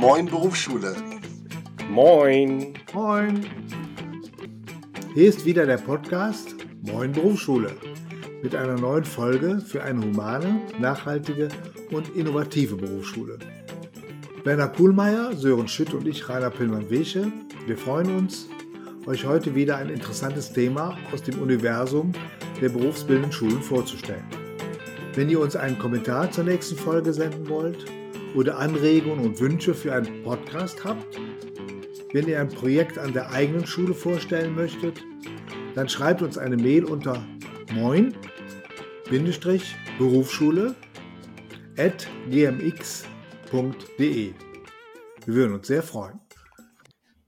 Moin Berufsschule. Moin. Moin. Hier ist wieder der Podcast Moin Berufsschule mit einer neuen Folge für eine humane, nachhaltige und innovative Berufsschule. Werner Kuhlmeier, Sören Schütt und ich, Rainer Pillmann-Wesche, wir freuen uns, euch heute wieder ein interessantes Thema aus dem Universum der berufsbildenden Schulen vorzustellen. Wenn ihr uns einen Kommentar zur nächsten Folge senden wollt oder Anregungen und Wünsche für einen Podcast habt, wenn ihr ein Projekt an der eigenen Schule vorstellen möchtet, dann schreibt uns eine Mail unter moin-berufsschule at gmx.de. Wir würden uns sehr freuen.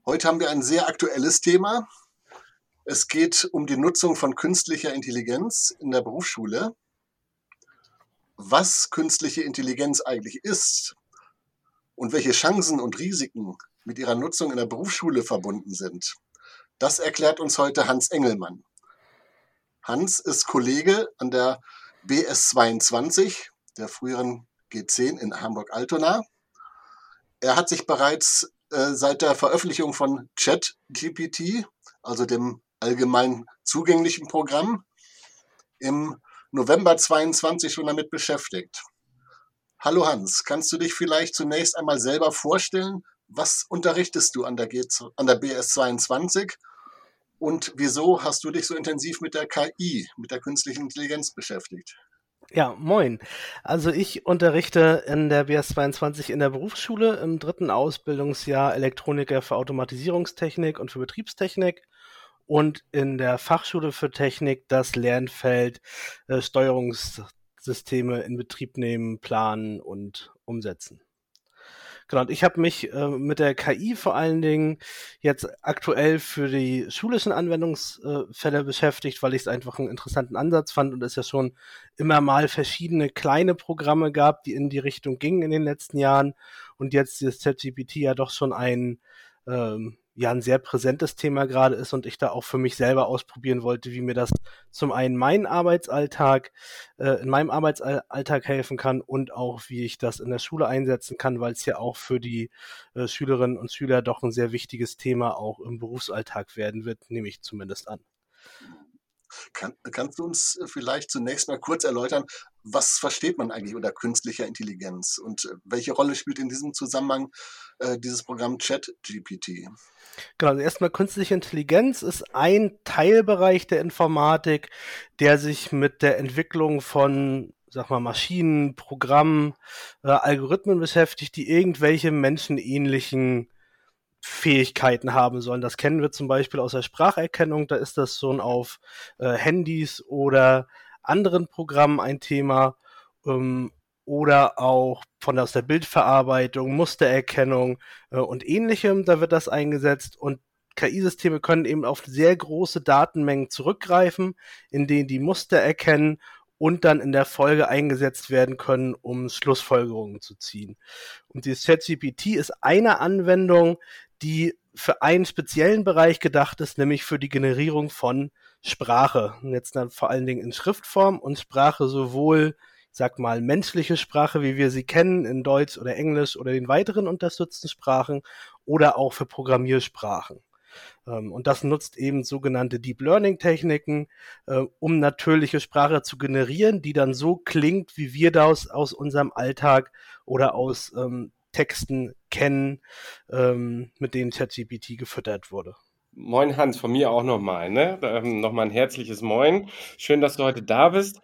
Heute haben wir ein sehr aktuelles Thema. Es geht um die Nutzung von künstlicher Intelligenz in der Berufsschule. Was künstliche Intelligenz eigentlich ist und welche Chancen und Risiken mit ihrer Nutzung in der Berufsschule verbunden sind, das erklärt uns heute Hans Engelmann. Hans ist Kollege an der BS22, der früheren G10 in Hamburg-Altona. Er hat sich bereits äh, seit der Veröffentlichung von ChatGPT, also dem allgemein zugänglichen Programm, im November 22 schon damit beschäftigt. Hallo Hans, kannst du dich vielleicht zunächst einmal selber vorstellen? Was unterrichtest du an der, G an der BS22 und wieso hast du dich so intensiv mit der KI, mit der künstlichen Intelligenz beschäftigt? Ja, moin. Also ich unterrichte in der BS22 in der Berufsschule im dritten Ausbildungsjahr Elektroniker für Automatisierungstechnik und für Betriebstechnik und in der Fachschule für Technik das Lernfeld äh, Steuerungssysteme in Betrieb nehmen, planen und umsetzen. Genau, und ich habe mich äh, mit der KI vor allen Dingen jetzt aktuell für die schulischen Anwendungsfälle beschäftigt, weil ich es einfach einen interessanten Ansatz fand und es ja schon immer mal verschiedene kleine Programme gab, die in die Richtung gingen in den letzten Jahren und jetzt ist ChatGPT ja doch schon ein ähm, ja ein sehr präsentes Thema gerade ist und ich da auch für mich selber ausprobieren wollte, wie mir das zum einen meinen Arbeitsalltag, äh, in meinem Arbeitsalltag helfen kann und auch wie ich das in der Schule einsetzen kann, weil es ja auch für die äh, Schülerinnen und Schüler doch ein sehr wichtiges Thema auch im Berufsalltag werden wird, nehme ich zumindest an. Kann, kannst du uns äh, vielleicht zunächst mal kurz erläutern, was versteht man eigentlich unter künstlicher Intelligenz und äh, welche Rolle spielt in diesem Zusammenhang äh, dieses Programm ChatGPT? Genau, also erstmal künstliche Intelligenz ist ein Teilbereich der Informatik, der sich mit der Entwicklung von sag mal, Maschinen, Programmen, äh, Algorithmen beschäftigt, die irgendwelche menschenähnlichen Fähigkeiten haben sollen. Das kennen wir zum Beispiel aus der Spracherkennung. Da ist das schon auf äh, Handys oder anderen Programmen ein Thema. Ähm, oder auch von aus der Bildverarbeitung, Mustererkennung äh, und ähnlichem. Da wird das eingesetzt und KI-Systeme können eben auf sehr große Datenmengen zurückgreifen, in denen die Muster erkennen und dann in der Folge eingesetzt werden können, um Schlussfolgerungen zu ziehen. Und dieses ChatGPT ist eine Anwendung, die für einen speziellen Bereich gedacht ist, nämlich für die Generierung von Sprache. Und jetzt dann vor allen Dingen in Schriftform und Sprache sowohl, ich sag mal, menschliche Sprache, wie wir sie kennen, in Deutsch oder Englisch oder den weiteren unterstützten Sprachen oder auch für Programmiersprachen. Ähm, und das nutzt eben sogenannte Deep Learning Techniken, äh, um natürliche Sprache zu generieren, die dann so klingt, wie wir das aus unserem Alltag oder aus ähm, Texten kennen, ähm, mit denen ChatGPT gefüttert wurde. Moin Hans, von mir auch nochmal. Ne? Ähm, nochmal ein herzliches Moin. Schön, dass du heute da bist.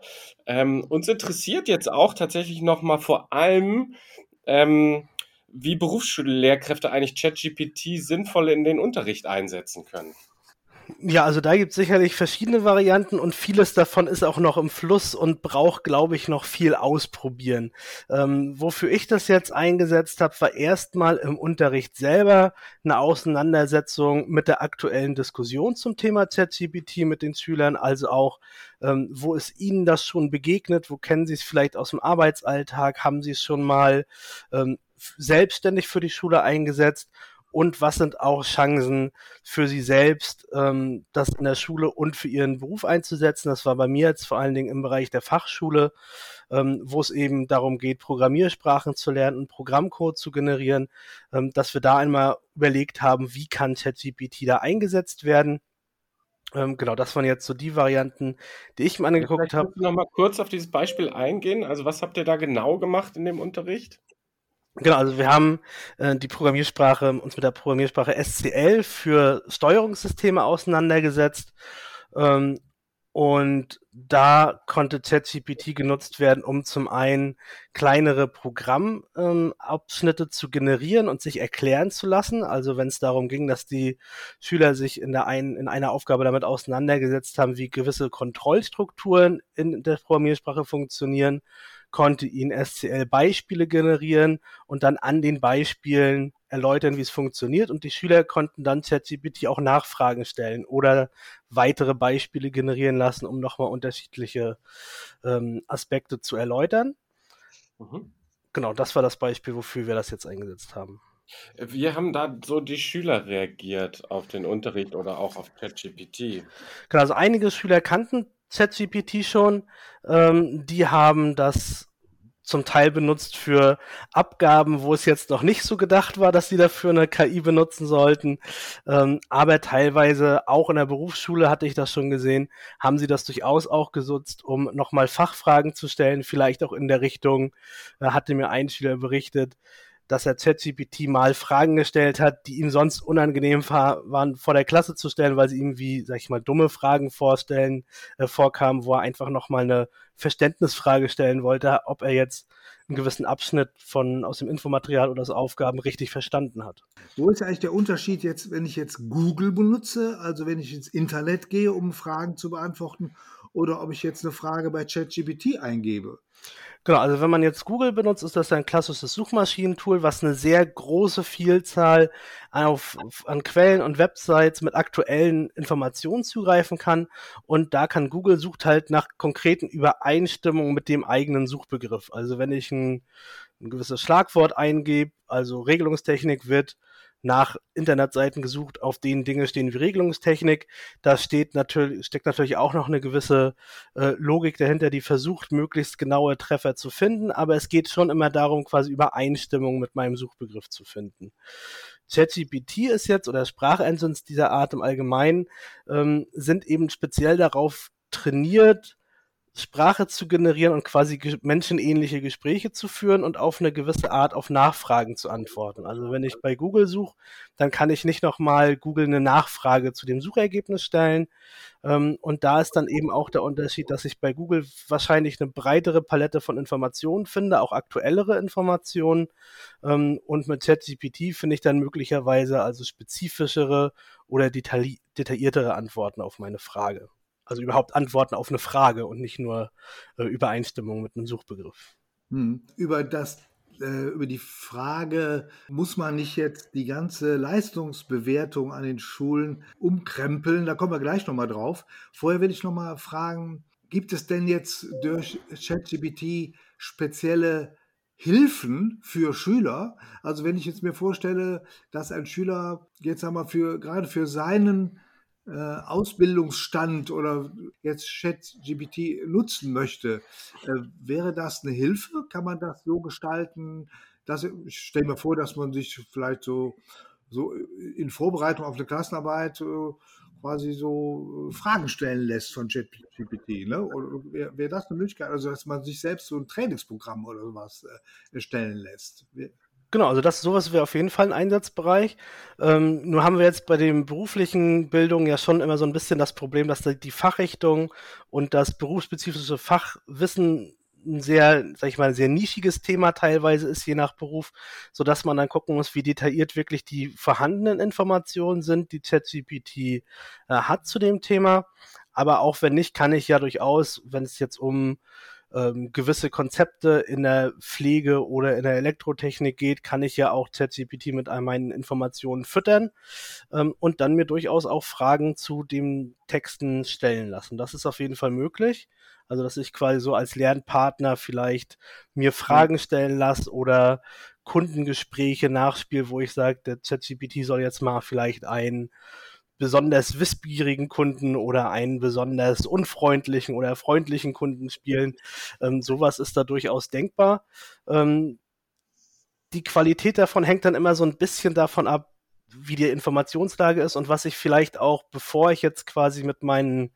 Ähm, uns interessiert jetzt auch tatsächlich nochmal vor allem, ähm, wie Berufsschullehrkräfte eigentlich ChatGPT sinnvoll in den Unterricht einsetzen können. Ja, also da gibt es sicherlich verschiedene Varianten und vieles davon ist auch noch im Fluss und braucht, glaube ich, noch viel ausprobieren. Ähm, wofür ich das jetzt eingesetzt habe, war erstmal im Unterricht selber eine Auseinandersetzung mit der aktuellen Diskussion zum Thema ChatGPT mit den Schülern, also auch, ähm, wo ist Ihnen das schon begegnet, wo kennen Sie es vielleicht aus dem Arbeitsalltag, haben Sie es schon mal ähm, selbstständig für die Schule eingesetzt und was sind auch Chancen für sie selbst, ähm, das in der Schule und für ihren Beruf einzusetzen. Das war bei mir jetzt vor allen Dingen im Bereich der Fachschule, ähm, wo es eben darum geht, Programmiersprachen zu lernen und Programmcode zu generieren, ähm, dass wir da einmal überlegt haben, wie kann ChatGPT da eingesetzt werden. Ähm, genau, das waren jetzt so die Varianten, die ich mir angeguckt habe. Noch mal kurz auf dieses Beispiel eingehen. Also was habt ihr da genau gemacht in dem Unterricht? Genau, also wir haben äh, die Programmiersprache, uns mit der Programmiersprache SCL für Steuerungssysteme auseinandergesetzt. Ähm, und da konnte ChatGPT genutzt werden, um zum einen kleinere Programmabschnitte ähm, zu generieren und sich erklären zu lassen. Also wenn es darum ging, dass die Schüler sich in, der einen, in einer Aufgabe damit auseinandergesetzt haben, wie gewisse Kontrollstrukturen in der Programmiersprache funktionieren, konnte ihnen SCL-Beispiele generieren und dann an den Beispielen erläutern, wie es funktioniert. Und die Schüler konnten dann ChatGPT auch Nachfragen stellen oder weitere Beispiele generieren lassen, um nochmal unterschiedliche ähm, Aspekte zu erläutern. Mhm. Genau, das war das Beispiel, wofür wir das jetzt eingesetzt haben. Wie haben da so die Schüler reagiert auf den Unterricht oder auch auf ChatGPT? Genau, also einige Schüler kannten ChatGPT schon. Ähm, die haben das zum Teil benutzt für Abgaben, wo es jetzt noch nicht so gedacht war, dass sie dafür eine KI benutzen sollten. Ähm, aber teilweise auch in der Berufsschule hatte ich das schon gesehen, haben sie das durchaus auch genutzt, um nochmal Fachfragen zu stellen, vielleicht auch in der Richtung, äh, hatte mir ein Schüler berichtet, dass er ChatGPT mal Fragen gestellt hat, die ihm sonst unangenehm waren, vor der Klasse zu stellen, weil sie ihm wie, sag ich mal, dumme Fragen vorstellen, äh, vorkamen, wo er einfach nochmal eine Verständnisfrage stellen wollte, ob er jetzt einen gewissen Abschnitt von aus dem Infomaterial oder aus Aufgaben richtig verstanden hat. Wo ist eigentlich der Unterschied jetzt, wenn ich jetzt Google benutze, also wenn ich ins Internet gehe, um Fragen zu beantworten, oder ob ich jetzt eine Frage bei ChatGPT eingebe? Genau, also wenn man jetzt Google benutzt, ist das ein klassisches Suchmaschinentool, was eine sehr große Vielzahl auf, an Quellen und Websites mit aktuellen Informationen zugreifen kann. Und da kann Google sucht halt nach konkreten Übereinstimmungen mit dem eigenen Suchbegriff. Also wenn ich ein, ein gewisses Schlagwort eingebe, also Regelungstechnik wird nach Internetseiten gesucht, auf denen Dinge stehen wie Regelungstechnik. Da steht natürlich, steckt natürlich auch noch eine gewisse äh, Logik dahinter, die versucht, möglichst genaue Treffer zu finden, aber es geht schon immer darum, quasi Übereinstimmung mit meinem Suchbegriff zu finden. ChatGPT ist jetzt oder Sprachengines dieser Art im Allgemeinen ähm, sind eben speziell darauf trainiert, Sprache zu generieren und quasi menschenähnliche Gespräche zu führen und auf eine gewisse Art auf Nachfragen zu antworten. Also wenn ich bei Google suche, dann kann ich nicht nochmal Google eine Nachfrage zu dem Suchergebnis stellen. Ähm, und da ist dann eben auch der Unterschied, dass ich bei Google wahrscheinlich eine breitere Palette von Informationen finde, auch aktuellere Informationen. Ähm, und mit ChatGPT finde ich dann möglicherweise also spezifischere oder detailliertere Antworten auf meine Frage. Also überhaupt Antworten auf eine Frage und nicht nur äh, Übereinstimmung mit einem Suchbegriff. Hm. Über das äh, über die Frage, muss man nicht jetzt die ganze Leistungsbewertung an den Schulen umkrempeln? Da kommen wir gleich nochmal drauf. Vorher will ich nochmal fragen, gibt es denn jetzt durch ChatGPT spezielle Hilfen für Schüler? Also wenn ich jetzt mir vorstelle, dass ein Schüler jetzt einmal für gerade für seinen äh, Ausbildungsstand oder jetzt ChatGPT nutzen möchte, äh, wäre das eine Hilfe? Kann man das so gestalten? Dass, ich stelle mir vor, dass man sich vielleicht so, so in Vorbereitung auf eine Klassenarbeit äh, quasi so Fragen stellen lässt von ChatGPT. Ne? Wäre wär das eine Möglichkeit, also dass man sich selbst so ein Trainingsprogramm oder sowas erstellen lässt? Genau, also das sowas wäre auf jeden Fall ein Einsatzbereich. Ähm, nur haben wir jetzt bei den beruflichen Bildungen ja schon immer so ein bisschen das Problem, dass die Fachrichtung und das berufsspezifische Fachwissen ein sehr, sag ich mal, sehr nischiges Thema teilweise ist, je nach Beruf, so dass man dann gucken muss, wie detailliert wirklich die vorhandenen Informationen sind, die ChatGPT äh, hat zu dem Thema. Aber auch wenn nicht, kann ich ja durchaus, wenn es jetzt um ähm, gewisse Konzepte in der Pflege oder in der Elektrotechnik geht, kann ich ja auch ChatGPT mit all meinen Informationen füttern ähm, und dann mir durchaus auch Fragen zu den Texten stellen lassen. Das ist auf jeden Fall möglich. Also, dass ich quasi so als Lernpartner vielleicht mir Fragen stellen lasse oder Kundengespräche nachspiele, wo ich sage, der ChatGPT soll jetzt mal vielleicht einen besonders wissbierigen Kunden oder einen besonders unfreundlichen oder freundlichen Kunden spielen. Ähm, sowas ist da durchaus denkbar. Ähm, die Qualität davon hängt dann immer so ein bisschen davon ab, wie die Informationslage ist und was ich vielleicht auch, bevor ich jetzt quasi mit meinen,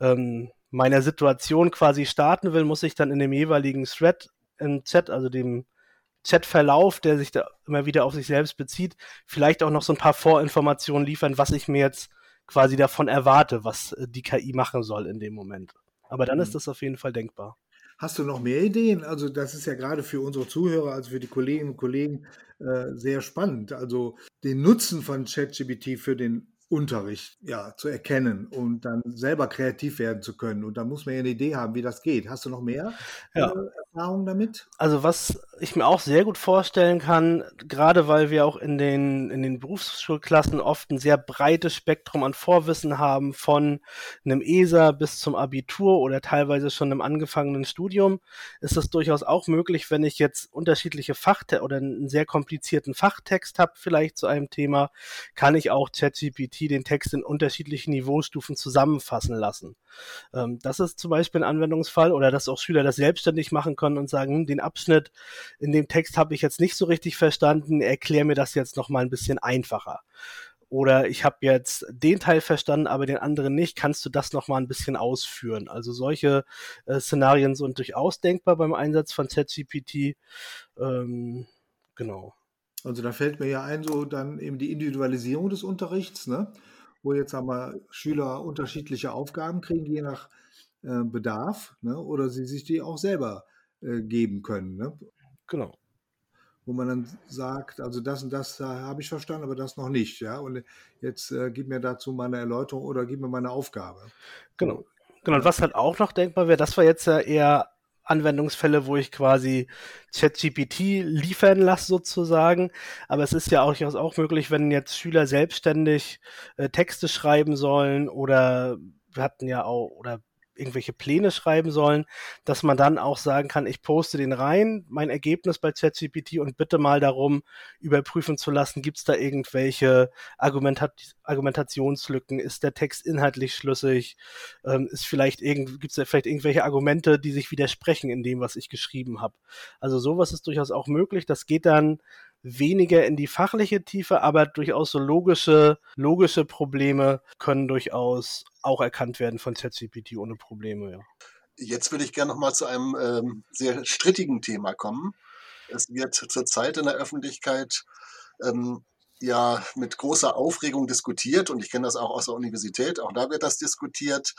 ähm, meiner Situation quasi starten will, muss ich dann in dem jeweiligen Thread im Chat, also dem Chatverlauf, der sich da immer wieder auf sich selbst bezieht, vielleicht auch noch so ein paar Vorinformationen liefern, was ich mir jetzt quasi davon erwarte, was äh, die KI machen soll in dem Moment. Aber dann mhm. ist das auf jeden Fall denkbar. Hast du noch mehr Ideen? Also das ist ja gerade für unsere Zuhörer, also für die Kolleginnen und Kollegen äh, sehr spannend. Also den Nutzen von ChatGPT für den Unterricht ja, zu erkennen und dann selber kreativ werden zu können. Und da muss man ja eine Idee haben, wie das geht. Hast du noch mehr ja. äh, Erfahrung damit? Also was ich mir auch sehr gut vorstellen kann, gerade weil wir auch in den, in den Berufsschulklassen oft ein sehr breites Spektrum an Vorwissen haben, von einem ESA bis zum Abitur oder teilweise schon einem angefangenen Studium, ist es durchaus auch möglich, wenn ich jetzt unterschiedliche Fachte oder einen sehr komplizierten Fachtext habe, vielleicht zu einem Thema, kann ich auch ChatGPT den Text in unterschiedlichen Niveaustufen zusammenfassen lassen. Ähm, das ist zum Beispiel ein Anwendungsfall oder dass auch Schüler das selbstständig machen können und sagen, hm, den Abschnitt in dem Text habe ich jetzt nicht so richtig verstanden, erklär mir das jetzt noch mal ein bisschen einfacher. Oder ich habe jetzt den Teil verstanden, aber den anderen nicht. Kannst du das noch mal ein bisschen ausführen? Also solche äh, Szenarien sind durchaus denkbar beim Einsatz von ChatGPT. Ähm, genau. Also da fällt mir ja ein, so dann eben die Individualisierung des Unterrichts, ne? wo jetzt aber Schüler unterschiedliche Aufgaben kriegen, je nach äh, Bedarf, ne? oder sie sich die auch selber äh, geben können. Ne? Genau. Wo man dann sagt, also das und das da habe ich verstanden, aber das noch nicht. Ja? Und jetzt äh, gib mir dazu meine Erläuterung oder gib mir meine Aufgabe. Genau. Genau, und was halt auch noch denkbar wäre, das war jetzt ja eher Anwendungsfälle, wo ich quasi ChatGPT liefern lasse sozusagen. Aber es ist ja auch, auch möglich, wenn jetzt Schüler selbstständig äh, Texte schreiben sollen oder wir hatten ja auch, oder irgendwelche Pläne schreiben sollen, dass man dann auch sagen kann, ich poste den rein, mein Ergebnis bei ChatGPT und bitte mal darum überprüfen zu lassen, gibt es da irgendwelche Argumentat Argumentationslücken, ist der Text inhaltlich schlüssig, ähm, ist vielleicht irgend, gibt es da vielleicht irgendwelche Argumente, die sich widersprechen in dem, was ich geschrieben habe. Also sowas ist durchaus auch möglich. Das geht dann weniger in die fachliche Tiefe, aber durchaus so logische, logische Probleme können durchaus auch erkannt werden von ChatGPT ohne Probleme, ja. Jetzt würde ich gerne noch mal zu einem ähm, sehr strittigen Thema kommen. Es wird zurzeit in der Öffentlichkeit ähm, ja mit großer Aufregung diskutiert und ich kenne das auch aus der Universität, auch da wird das diskutiert.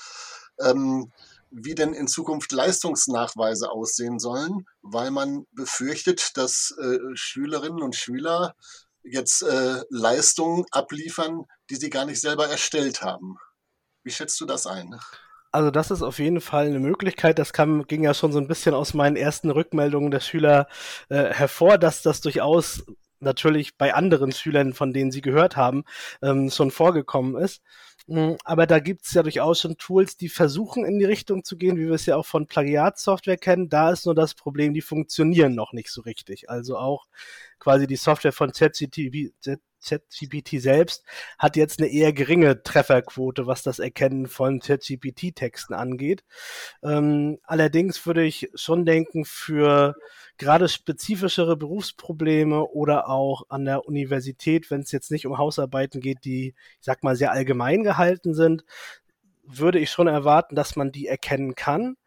Ähm, wie denn in Zukunft Leistungsnachweise aussehen sollen, weil man befürchtet, dass äh, Schülerinnen und Schüler jetzt äh, Leistungen abliefern, die sie gar nicht selber erstellt haben. Wie schätzt du das ein? Also das ist auf jeden Fall eine Möglichkeit. Das kam, ging ja schon so ein bisschen aus meinen ersten Rückmeldungen der Schüler äh, hervor, dass das durchaus natürlich bei anderen Schülern, von denen sie gehört haben, ähm, schon vorgekommen ist. Hm, aber da gibt es ja durchaus schon Tools, die versuchen in die Richtung zu gehen, wie wir es ja auch von Plagiatsoftware kennen. Da ist nur das Problem, die funktionieren noch nicht so richtig. Also auch quasi die Software von ChatGPT, ChatGPT selbst hat jetzt eine eher geringe Trefferquote, was das Erkennen von ChatGPT-Texten angeht. Ähm, allerdings würde ich schon denken, für gerade spezifischere Berufsprobleme oder auch an der Universität, wenn es jetzt nicht um Hausarbeiten geht, die, ich sag mal, sehr allgemein gehalten sind, würde ich schon erwarten, dass man die erkennen kann.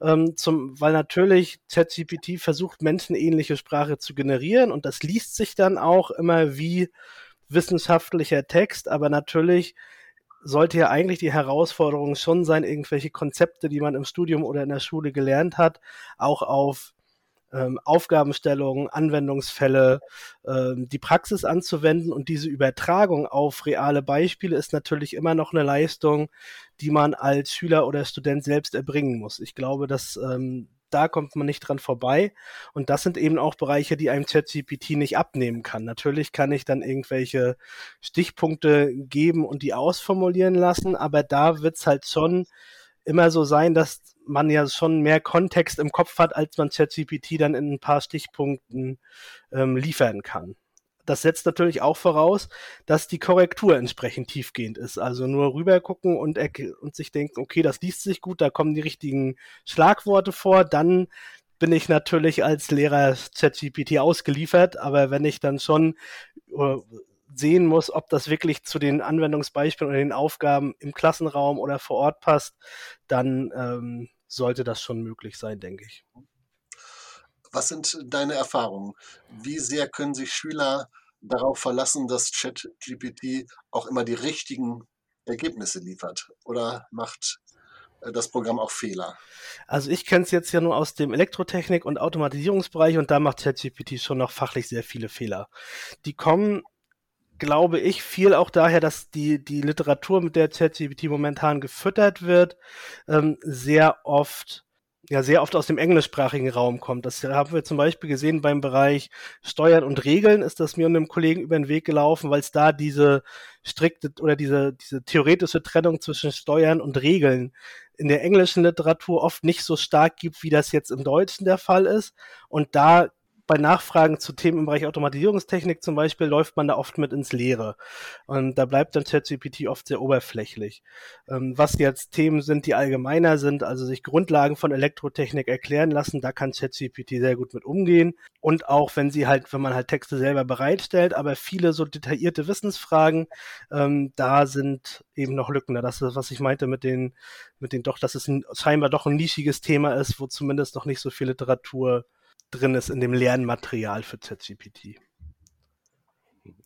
Ähm, zum, weil natürlich ChatGPT versucht, menschenähnliche Sprache zu generieren und das liest sich dann auch immer wie wissenschaftlicher Text, aber natürlich sollte ja eigentlich die Herausforderung schon sein, irgendwelche Konzepte, die man im Studium oder in der Schule gelernt hat, auch auf ähm, Aufgabenstellungen, Anwendungsfälle, ähm, die Praxis anzuwenden und diese Übertragung auf reale Beispiele ist natürlich immer noch eine Leistung, die man als Schüler oder Student selbst erbringen muss. Ich glaube, dass ähm, da kommt man nicht dran vorbei. Und das sind eben auch Bereiche, die einem ChatGPT nicht abnehmen kann. Natürlich kann ich dann irgendwelche Stichpunkte geben und die ausformulieren lassen, aber da wird's halt schon immer so sein, dass man ja schon mehr Kontext im Kopf hat, als man ChatGPT dann in ein paar Stichpunkten ähm, liefern kann. Das setzt natürlich auch voraus, dass die Korrektur entsprechend tiefgehend ist. Also nur rüber gucken und, und sich denken, okay, das liest sich gut, da kommen die richtigen Schlagworte vor, dann bin ich natürlich als Lehrer ChatGPT ausgeliefert, aber wenn ich dann schon äh, sehen muss, ob das wirklich zu den Anwendungsbeispielen oder den Aufgaben im Klassenraum oder vor Ort passt, dann ähm, sollte das schon möglich sein, denke ich. Was sind deine Erfahrungen? Wie sehr können sich Schüler darauf verlassen, dass ChatGPT auch immer die richtigen Ergebnisse liefert? Oder macht äh, das Programm auch Fehler? Also ich kenne es jetzt ja nur aus dem Elektrotechnik- und Automatisierungsbereich und da macht ChatGPT schon noch fachlich sehr viele Fehler. Die kommen glaube ich, viel auch daher, dass die, die Literatur, mit der ChatGPT momentan gefüttert wird, ähm, sehr oft ja sehr oft aus dem englischsprachigen Raum kommt. Das haben wir zum Beispiel gesehen beim Bereich Steuern und Regeln, ist das mir und einem Kollegen über den Weg gelaufen, weil es da diese strikte oder diese, diese theoretische Trennung zwischen Steuern und Regeln in der englischen Literatur oft nicht so stark gibt, wie das jetzt im Deutschen der Fall ist. Und da bei Nachfragen zu Themen im Bereich Automatisierungstechnik zum Beispiel läuft man da oft mit ins Leere. Und da bleibt dann ChatGPT oft sehr oberflächlich. Ähm, was jetzt Themen sind, die allgemeiner sind, also sich Grundlagen von Elektrotechnik erklären lassen, da kann ChatGPT sehr gut mit umgehen. Und auch wenn sie halt, wenn man halt Texte selber bereitstellt, aber viele so detaillierte Wissensfragen, ähm, da sind eben noch Lücken. Das ist, was ich meinte mit den, mit den doch, dass es ein, scheinbar doch ein nischiges Thema ist, wo zumindest noch nicht so viel Literatur drin ist in dem Lernmaterial für ChatGPT.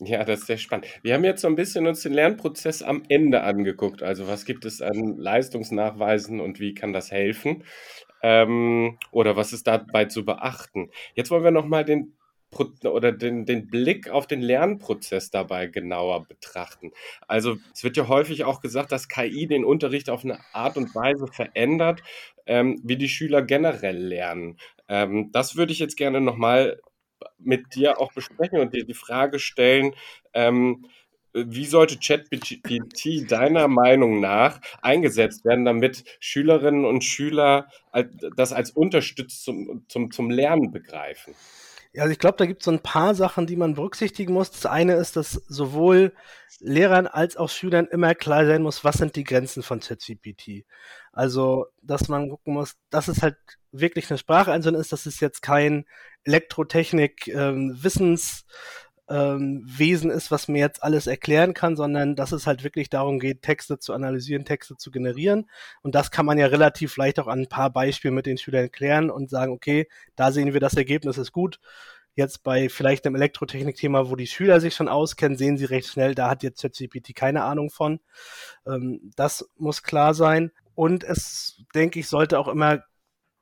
Ja, das ist sehr spannend. Wir haben jetzt so ein bisschen uns den Lernprozess am Ende angeguckt. Also was gibt es an Leistungsnachweisen und wie kann das helfen? Ähm, oder was ist dabei zu beachten? Jetzt wollen wir nochmal den den, den Blick auf den Lernprozess dabei genauer betrachten. Also es wird ja häufig auch gesagt, dass KI den Unterricht auf eine Art und Weise verändert, ähm, wie die Schüler generell lernen. Ähm, das würde ich jetzt gerne nochmal mit dir auch besprechen und dir die Frage stellen, ähm, wie sollte ChatGPT deiner Meinung nach eingesetzt werden, damit Schülerinnen und Schüler das als Unterstützung zum, zum Lernen begreifen? Ja, also ich glaube, da gibt es so ein paar Sachen, die man berücksichtigen muss. Das eine ist, dass sowohl Lehrern als auch Schülern immer klar sein muss, was sind die Grenzen von ChatGPT. Also, dass man gucken muss, dass es halt wirklich eine Sprache ist, dass es jetzt kein Elektrotechnik ähm, Wesen ist, was mir jetzt alles erklären kann, sondern dass es halt wirklich darum geht, Texte zu analysieren, Texte zu generieren. Und das kann man ja relativ leicht auch an ein paar Beispielen mit den Schülern erklären und sagen, okay, da sehen wir, das Ergebnis ist gut. Jetzt bei vielleicht einem Elektrotechnik-Thema, wo die Schüler sich schon auskennen, sehen sie recht schnell, da hat jetzt ChatGPT keine Ahnung von. Ähm, das muss klar sein. Und es, denke ich, sollte auch immer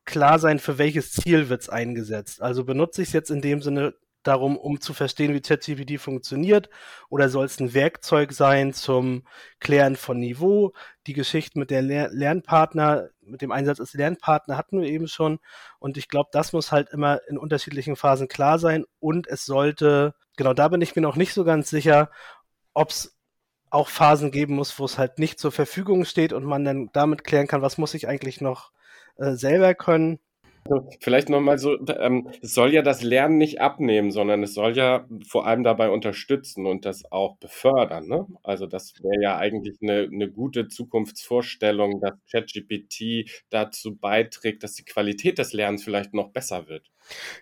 klar sein, für welches Ziel wird es eingesetzt. Also benutze ich es jetzt in dem Sinne darum, um zu verstehen, wie ChatGPT funktioniert? Oder soll es ein Werkzeug sein zum Klären von Niveau? Die Geschichte mit der Ler Lernpartner, mit dem Einsatz als Lernpartner hatten wir eben schon. Und ich glaube, das muss halt immer in unterschiedlichen Phasen klar sein. Und es sollte, genau da bin ich mir noch nicht so ganz sicher, ob es auch Phasen geben muss, wo es halt nicht zur Verfügung steht und man dann damit klären kann, was muss ich eigentlich noch äh, selber können. Vielleicht nochmal so, ähm, es soll ja das Lernen nicht abnehmen, sondern es soll ja vor allem dabei unterstützen und das auch befördern. Ne? Also das wäre ja eigentlich eine, eine gute Zukunftsvorstellung, dass ChatGPT dazu beiträgt, dass die Qualität des Lernens vielleicht noch besser wird.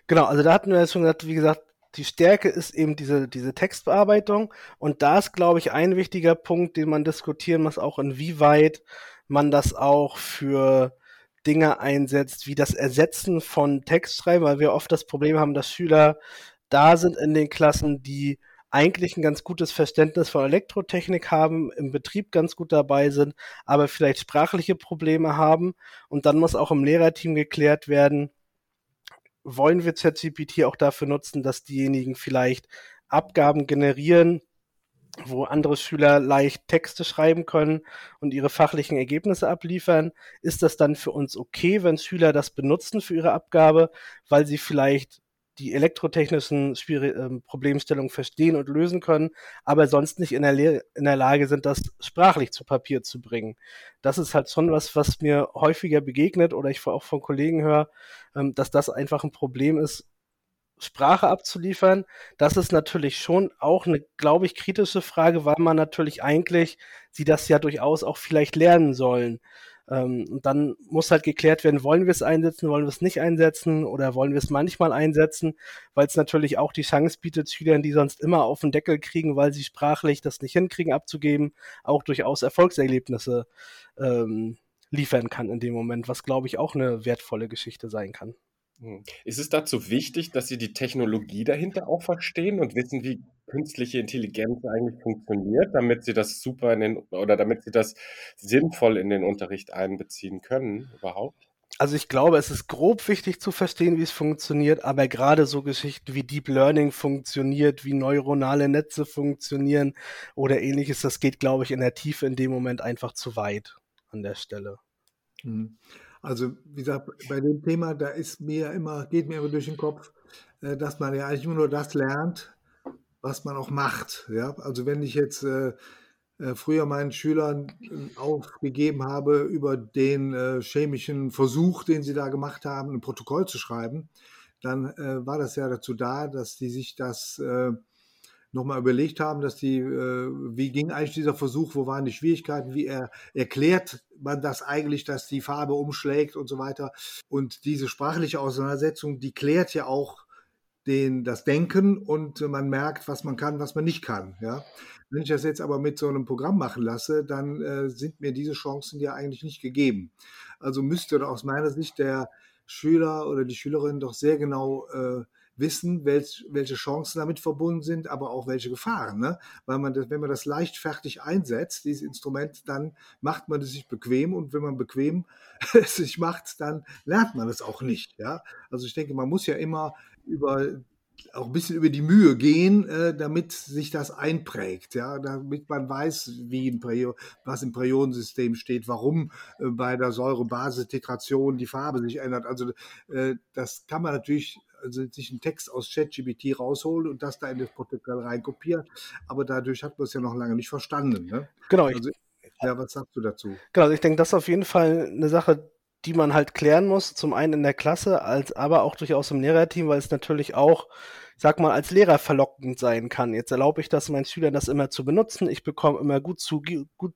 Genau, also da hatten wir ja schon gesagt, wie gesagt, die Stärke ist eben diese, diese Textbearbeitung und da ist, glaube ich, ein wichtiger Punkt, den man diskutieren muss, auch inwieweit man das auch für Dinge einsetzt, wie das Ersetzen von Textschreiben, weil wir oft das Problem haben, dass Schüler da sind in den Klassen, die eigentlich ein ganz gutes Verständnis von Elektrotechnik haben, im Betrieb ganz gut dabei sind, aber vielleicht sprachliche Probleme haben. Und dann muss auch im Lehrerteam geklärt werden, wollen wir ChatGPT auch dafür nutzen, dass diejenigen vielleicht Abgaben generieren, wo andere Schüler leicht Texte schreiben können und ihre fachlichen Ergebnisse abliefern, ist das dann für uns okay, wenn Schüler das benutzen für ihre Abgabe, weil sie vielleicht die elektrotechnischen Schwierig äh, Problemstellungen verstehen und lösen können, aber sonst nicht in der, in der Lage sind, das sprachlich zu Papier zu bringen. Das ist halt schon was, was mir häufiger begegnet oder ich auch von Kollegen höre, ähm, dass das einfach ein Problem ist, Sprache abzuliefern. Das ist natürlich schon auch eine, glaube ich, kritische Frage, weil man natürlich eigentlich sie das ja durchaus auch vielleicht lernen sollen. Ähm, und dann muss halt geklärt werden, wollen wir es einsetzen, wollen wir es nicht einsetzen oder wollen wir es manchmal einsetzen, weil es natürlich auch die Chance bietet, Schülern, die sonst immer auf den Deckel kriegen, weil sie sprachlich das nicht hinkriegen, abzugeben, auch durchaus Erfolgserlebnisse ähm, liefern kann in dem Moment, was glaube ich auch eine wertvolle Geschichte sein kann. Hm. Ist es dazu wichtig, dass Sie die Technologie dahinter auch verstehen und wissen, wie künstliche Intelligenz eigentlich funktioniert, damit Sie das super in den oder damit Sie das sinnvoll in den Unterricht einbeziehen können überhaupt? Also ich glaube, es ist grob wichtig zu verstehen, wie es funktioniert, aber gerade so Geschichten wie Deep Learning funktioniert, wie neuronale Netze funktionieren oder ähnliches, das geht, glaube ich, in der Tiefe in dem Moment einfach zu weit an der Stelle. Mhm. Also, wie gesagt, bei dem Thema, da ist mir immer, geht mir immer durch den Kopf, äh, dass man ja eigentlich immer nur das lernt, was man auch macht. Ja? Also wenn ich jetzt äh, äh früher meinen Schülern aufgegeben habe, über den chemischen Versuch, den sie da gemacht haben, ein Protokoll zu schreiben, dann war das ja dazu da, dass die sich das nochmal überlegt haben, dass die, äh, wie ging eigentlich dieser Versuch, wo waren die Schwierigkeiten, wie er, erklärt man das eigentlich, dass die Farbe umschlägt und so weiter. Und diese sprachliche Auseinandersetzung, die klärt ja auch den, das Denken und man merkt, was man kann, was man nicht kann. Ja? Wenn ich das jetzt aber mit so einem Programm machen lasse, dann äh, sind mir diese Chancen ja eigentlich nicht gegeben. Also müsste aus meiner Sicht der Schüler oder die Schülerin doch sehr genau äh, wissen, welch, welche Chancen damit verbunden sind, aber auch welche Gefahren. Ne? Weil man das, wenn man das leichtfertig einsetzt, dieses Instrument, dann macht man es sich bequem und wenn man bequem es sich macht, dann lernt man es auch nicht. Ja? Also ich denke, man muss ja immer über auch ein bisschen über die Mühe gehen, äh, damit sich das einprägt, ja, damit man weiß, wie ein was im Präionensystem steht, warum äh, bei der Säurebase-Titration die Farbe sich ändert. Also äh, das kann man natürlich also sich einen Text aus ChatGPT rausholen und das da in das Protokoll reinkopieren. Aber dadurch hat man es ja noch lange nicht verstanden. Ne? Genau. Also, ja, was sagst du dazu? Genau, also ich denke, das ist auf jeden Fall eine Sache, die man halt klären muss. Zum einen in der Klasse, als aber auch durchaus im Lehrerteam, weil es natürlich auch sag mal, als Lehrer verlockend sein kann. Jetzt erlaube ich das meinen Schülern, das immer zu benutzen. Ich bekomme immer gut zu, gut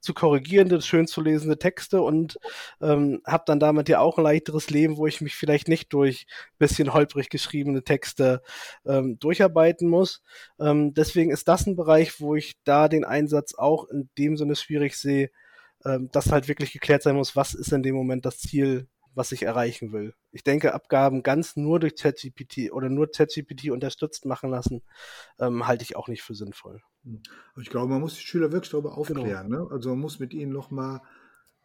zu korrigierende, schön zu lesende Texte und ähm, habe dann damit ja auch ein leichteres Leben, wo ich mich vielleicht nicht durch bisschen holprig geschriebene Texte ähm, durcharbeiten muss. Ähm, deswegen ist das ein Bereich, wo ich da den Einsatz auch in dem Sinne schwierig sehe, ähm, dass halt wirklich geklärt sein muss, was ist in dem Moment das Ziel was ich erreichen will. Ich denke, Abgaben ganz nur durch ChatGPT oder nur ChatGPT unterstützt machen lassen, ähm, halte ich auch nicht für sinnvoll. Hm. Ich glaube, man muss die Schüler wirklich darüber genau. aufklären. Genau. Ne? Also man muss mit ihnen nochmal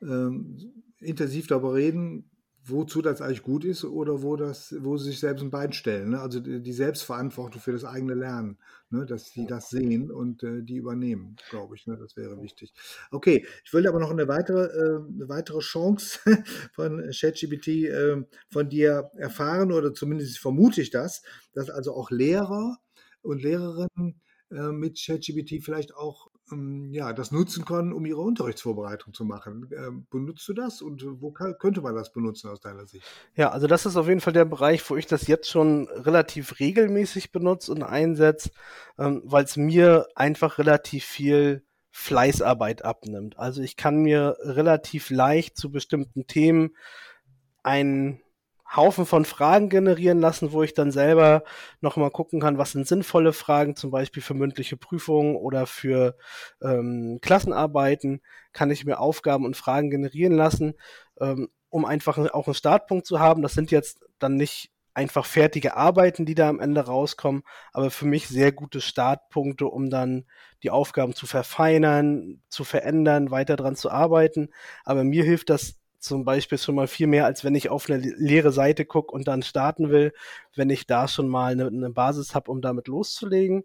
ähm, intensiv darüber reden, wozu das eigentlich gut ist oder wo, das, wo sie sich selbst ein Bein stellen. Ne? Also die, Selbstverantwortung für das eigene Lernen, ne? dass sie das sehen und äh, die übernehmen, glaube ich. Ne? Das wäre wichtig. Okay, ich will aber noch eine weitere, äh, eine weitere Chance von ChatGPT äh, von dir erfahren oder zumindest vermute ich das, dass also auch Lehrer und Lehrerinnen äh, mit ChatGPT vielleicht auch ja, das nutzen können, um ihre Unterrichtsvorbereitung zu machen. Ähm, benutzt du das und wo kann, könnte man das benutzen aus deiner Sicht? Ja, also das ist auf jeden Fall der Bereich, wo ich das jetzt schon relativ regelmäßig benutze und einsetze, ähm, weil es mir einfach relativ viel Fleißarbeit abnimmt. Also ich kann mir relativ leicht zu bestimmten Themen ein Haufen von Fragen generieren lassen, wo ich dann selber nochmal gucken kann, was sind sinnvolle Fragen, zum Beispiel für mündliche Prüfungen oder für ähm, Klassenarbeiten, kann ich mir Aufgaben und Fragen generieren lassen, ähm, um einfach auch einen Startpunkt zu haben. Das sind jetzt dann nicht einfach fertige Arbeiten, die da am Ende rauskommen, aber für mich sehr gute Startpunkte, um dann die Aufgaben zu verfeinern, zu verändern, weiter dran zu arbeiten. Aber mir hilft das zum Beispiel schon mal viel mehr, als wenn ich auf eine leere Seite gucke und dann starten will, wenn ich da schon mal eine, eine Basis habe, um damit loszulegen.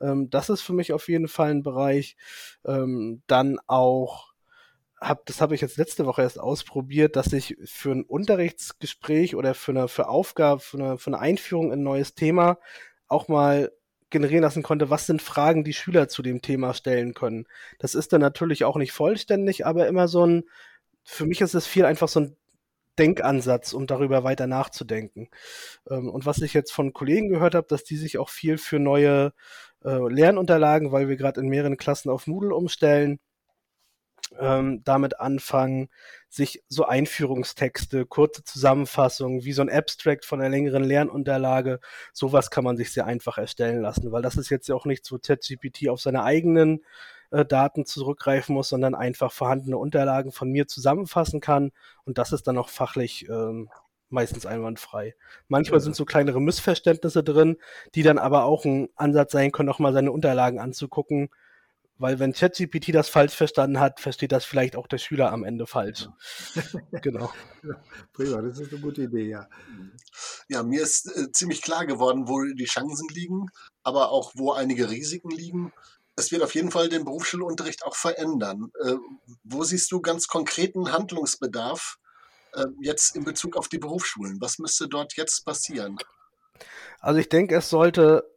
Ähm, das ist für mich auf jeden Fall ein Bereich. Ähm, dann auch hab, das habe ich jetzt letzte Woche erst ausprobiert, dass ich für ein Unterrichtsgespräch oder für eine für Aufgabe, für eine, für eine Einführung in ein neues Thema auch mal generieren lassen konnte, was sind Fragen, die Schüler zu dem Thema stellen können. Das ist dann natürlich auch nicht vollständig, aber immer so ein, für mich ist es viel einfach so ein Denkansatz, um darüber weiter nachzudenken. Ähm, und was ich jetzt von Kollegen gehört habe, dass die sich auch viel für neue äh, Lernunterlagen, weil wir gerade in mehreren Klassen auf Moodle umstellen, ähm, damit anfangen, sich so Einführungstexte, kurze Zusammenfassungen, wie so ein Abstract von einer längeren Lernunterlage, sowas kann man sich sehr einfach erstellen lassen, weil das ist jetzt ja auch nicht so ChatGPT auf seine eigenen äh, Daten zurückgreifen muss, sondern einfach vorhandene Unterlagen von mir zusammenfassen kann und das ist dann auch fachlich ähm, meistens einwandfrei. Manchmal sind so kleinere Missverständnisse drin, die dann aber auch ein Ansatz sein können, auch mal seine Unterlagen anzugucken weil wenn ChatGPT das falsch verstanden hat, versteht das vielleicht auch der Schüler am Ende falsch. genau. Prima, das ist eine gute Idee, ja. Ja, mir ist äh, ziemlich klar geworden, wo die Chancen liegen, aber auch wo einige Risiken liegen. Es wird auf jeden Fall den Berufsschulunterricht auch verändern. Äh, wo siehst du ganz konkreten Handlungsbedarf äh, jetzt in Bezug auf die Berufsschulen? Was müsste dort jetzt passieren? Also ich denke, es sollte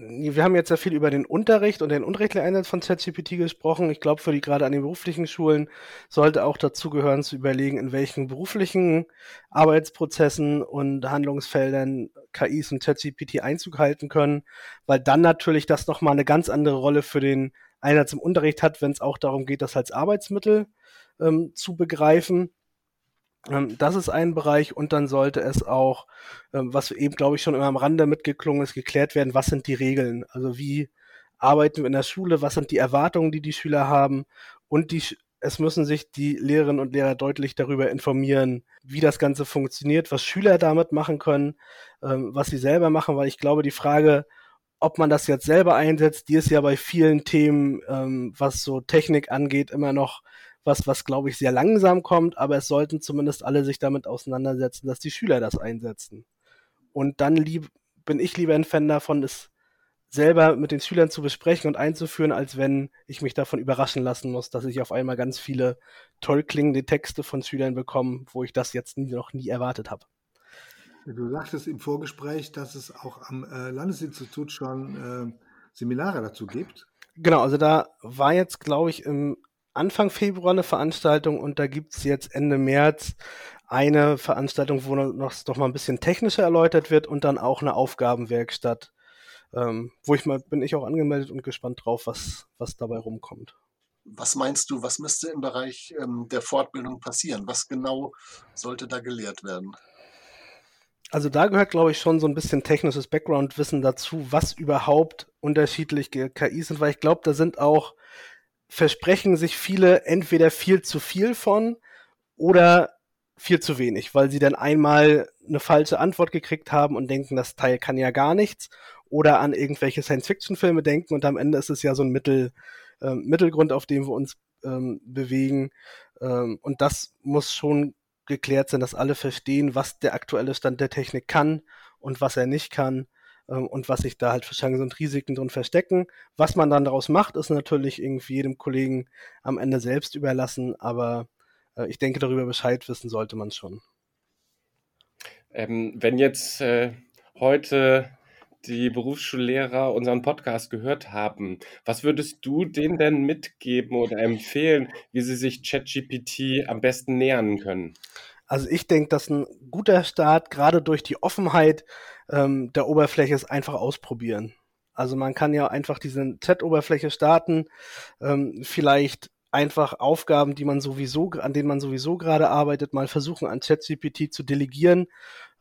wir haben jetzt ja viel über den Unterricht und den Unterrichtleinsatz von ChatGPT gesprochen. Ich glaube, für die gerade an den beruflichen Schulen sollte auch dazu gehören, zu überlegen, in welchen beruflichen Arbeitsprozessen und Handlungsfeldern KIs und ChatGPT Einzug halten können, weil dann natürlich das nochmal eine ganz andere Rolle für den Einsatz im Unterricht hat, wenn es auch darum geht, das als Arbeitsmittel ähm, zu begreifen. Ähm, das ist ein Bereich und dann sollte es auch, ähm, was eben, glaube ich, schon immer am Rande mitgeklungen ist, geklärt werden, was sind die Regeln? Also wie arbeiten wir in der Schule? Was sind die Erwartungen, die die Schüler haben? Und die, es müssen sich die Lehrerinnen und Lehrer deutlich darüber informieren, wie das Ganze funktioniert, was Schüler damit machen können, ähm, was sie selber machen, weil ich glaube, die Frage, ob man das jetzt selber einsetzt, die ist ja bei vielen Themen, was so Technik angeht, immer noch was, was glaube ich sehr langsam kommt, aber es sollten zumindest alle sich damit auseinandersetzen, dass die Schüler das einsetzen. Und dann lieb, bin ich lieber ein Fan davon, es selber mit den Schülern zu besprechen und einzuführen, als wenn ich mich davon überraschen lassen muss, dass ich auf einmal ganz viele toll klingende Texte von Schülern bekomme, wo ich das jetzt nie, noch nie erwartet habe. Du sagtest im Vorgespräch, dass es auch am äh, Landesinstitut schon äh, Seminare dazu gibt. Genau, also da war jetzt, glaube ich, im Anfang Februar eine Veranstaltung und da gibt es jetzt Ende März eine Veranstaltung, wo noch, noch mal ein bisschen technischer erläutert wird und dann auch eine Aufgabenwerkstatt, ähm, wo ich mal bin ich auch angemeldet und gespannt drauf, was, was dabei rumkommt. Was meinst du, was müsste im Bereich ähm, der Fortbildung passieren? Was genau sollte da gelehrt werden? Also da gehört, glaube ich, schon so ein bisschen technisches Background-Wissen dazu, was überhaupt unterschiedliche KIs sind, weil ich glaube, da sind auch versprechen sich viele entweder viel zu viel von oder viel zu wenig, weil sie dann einmal eine falsche Antwort gekriegt haben und denken, das Teil kann ja gar nichts oder an irgendwelche Science-Fiction-Filme denken und am Ende ist es ja so ein Mittel, äh, Mittelgrund, auf dem wir uns ähm, bewegen. Ähm, und das muss schon geklärt sein, dass alle verstehen, was der aktuelle Stand der Technik kann und was er nicht kann und was sich da halt für Chancen und Risiken drin verstecken. Was man dann daraus macht, ist natürlich irgendwie jedem Kollegen am Ende selbst überlassen, aber äh, ich denke, darüber Bescheid wissen sollte man schon. Ähm, wenn jetzt äh, heute die Berufsschullehrer unseren Podcast gehört haben, was würdest du denen denn mitgeben oder empfehlen, wie sie sich ChatGPT am besten nähern können? Also ich denke, dass ein guter Start gerade durch die Offenheit ähm, der Oberfläche ist einfach ausprobieren. Also man kann ja einfach diese Chat-Oberfläche starten, ähm, vielleicht einfach Aufgaben, die man sowieso, an denen man sowieso gerade arbeitet, mal versuchen an ChatGPT zu delegieren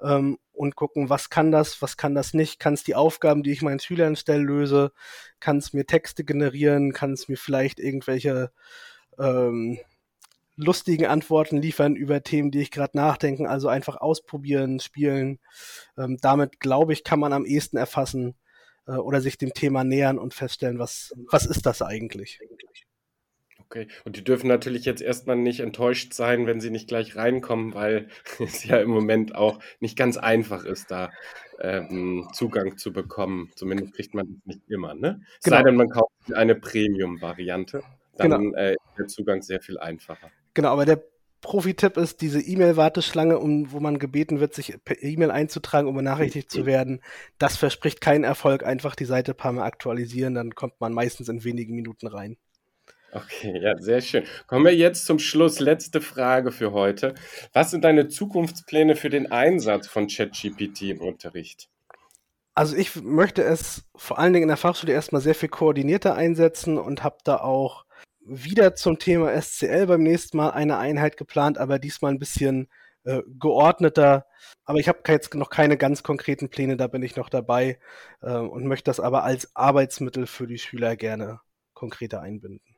ähm, und gucken, was kann das, was kann das nicht, kann es die Aufgaben, die ich meinen Schülern stelle, löse, kann es mir Texte generieren, kann es mir vielleicht irgendwelche ähm, lustigen Antworten liefern über Themen, die ich gerade nachdenken. Also einfach ausprobieren, spielen. Ähm, damit, glaube ich, kann man am ehesten erfassen äh, oder sich dem Thema nähern und feststellen, was, was ist das eigentlich? Okay, und die dürfen natürlich jetzt erstmal nicht enttäuscht sein, wenn sie nicht gleich reinkommen, weil es ja im Moment auch nicht ganz einfach ist, da ähm, Zugang zu bekommen. Zumindest kriegt man das nicht immer, ne? Genau. Sei denn, man kauft eine Premium-Variante dann genau. äh, ist der Zugang sehr viel einfacher. Genau, aber der Profi-Tipp ist diese E-Mail-Warteschlange, um, wo man gebeten wird, sich per E-Mail einzutragen, um benachrichtigt zu werden. Das verspricht keinen Erfolg. Einfach die Seite ein paar Mal aktualisieren, dann kommt man meistens in wenigen Minuten rein. Okay, ja, sehr schön. Kommen wir jetzt zum Schluss. Letzte Frage für heute. Was sind deine Zukunftspläne für den Einsatz von ChatGPT im Unterricht? Also ich möchte es vor allen Dingen in der Fachschule erstmal sehr viel koordinierter einsetzen und habe da auch wieder zum Thema SCL beim nächsten Mal eine Einheit geplant, aber diesmal ein bisschen äh, geordneter. Aber ich habe jetzt noch keine ganz konkreten Pläne, da bin ich noch dabei äh, und möchte das aber als Arbeitsmittel für die Schüler gerne konkreter einbinden.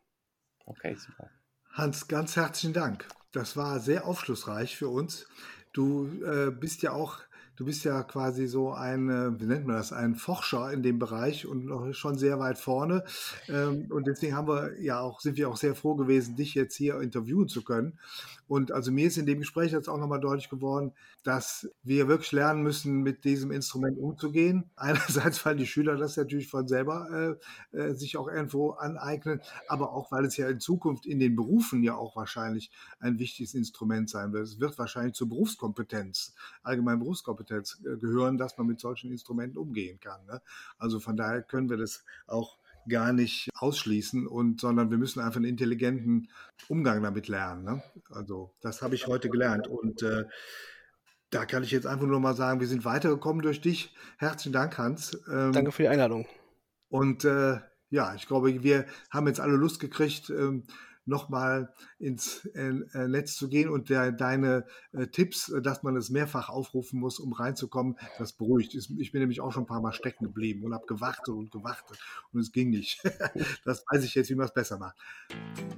Okay, super. Hans, ganz herzlichen Dank. Das war sehr aufschlussreich für uns. Du äh, bist ja auch du bist ja quasi so ein, äh, wie nennt man das, ein Forscher in dem Bereich und noch schon sehr weit vorne. Ähm, und deswegen haben wir ja auch, sind wir auch sehr froh gewesen, dich jetzt hier interviewen zu können. Und also mir ist in dem Gespräch jetzt auch nochmal deutlich geworden, dass wir wirklich lernen müssen, mit diesem Instrument umzugehen. Einerseits, weil die Schüler das natürlich von selber äh, äh, sich auch irgendwo aneignen, aber auch, weil es ja in Zukunft in den Berufen ja auch wahrscheinlich ein wichtiges Instrument sein wird. Es wird wahrscheinlich zur Berufskompetenz, allgemein Berufskompetenz Kompetenz äh, gehören, dass man mit solchen Instrumenten umgehen kann. Ne? Also von daher können wir das auch gar nicht ausschließen und sondern wir müssen einfach einen intelligenten Umgang damit lernen. Ne? Also das habe ich heute gelernt und äh, da kann ich jetzt einfach nur mal sagen, wir sind weitergekommen durch dich. Herzlichen Dank, Hans. Ähm, Danke für die Einladung. Und äh, ja, ich glaube, wir haben jetzt alle Lust gekriegt, ähm, nochmal ins äh, äh, Netz zu gehen und der, deine äh, Tipps, dass man es mehrfach aufrufen muss, um reinzukommen, das beruhigt. Ich bin nämlich auch schon ein paar Mal stecken geblieben und habe gewartet und gewartet und es ging nicht. das weiß ich jetzt, wie man es besser macht.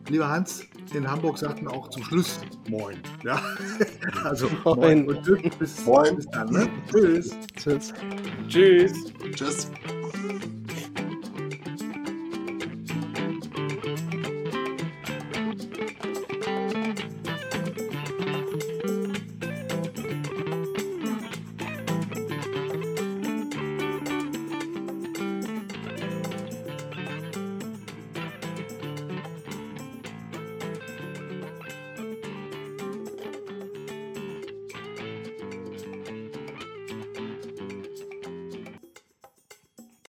Lieber Hans, in Hamburg sagten auch zum Schluss Moin. Ja? Also Moin, und tschüss. Bis, Moin. bis dann. Ne? Tschüss. Tschüss. Tschüss. Tschüss.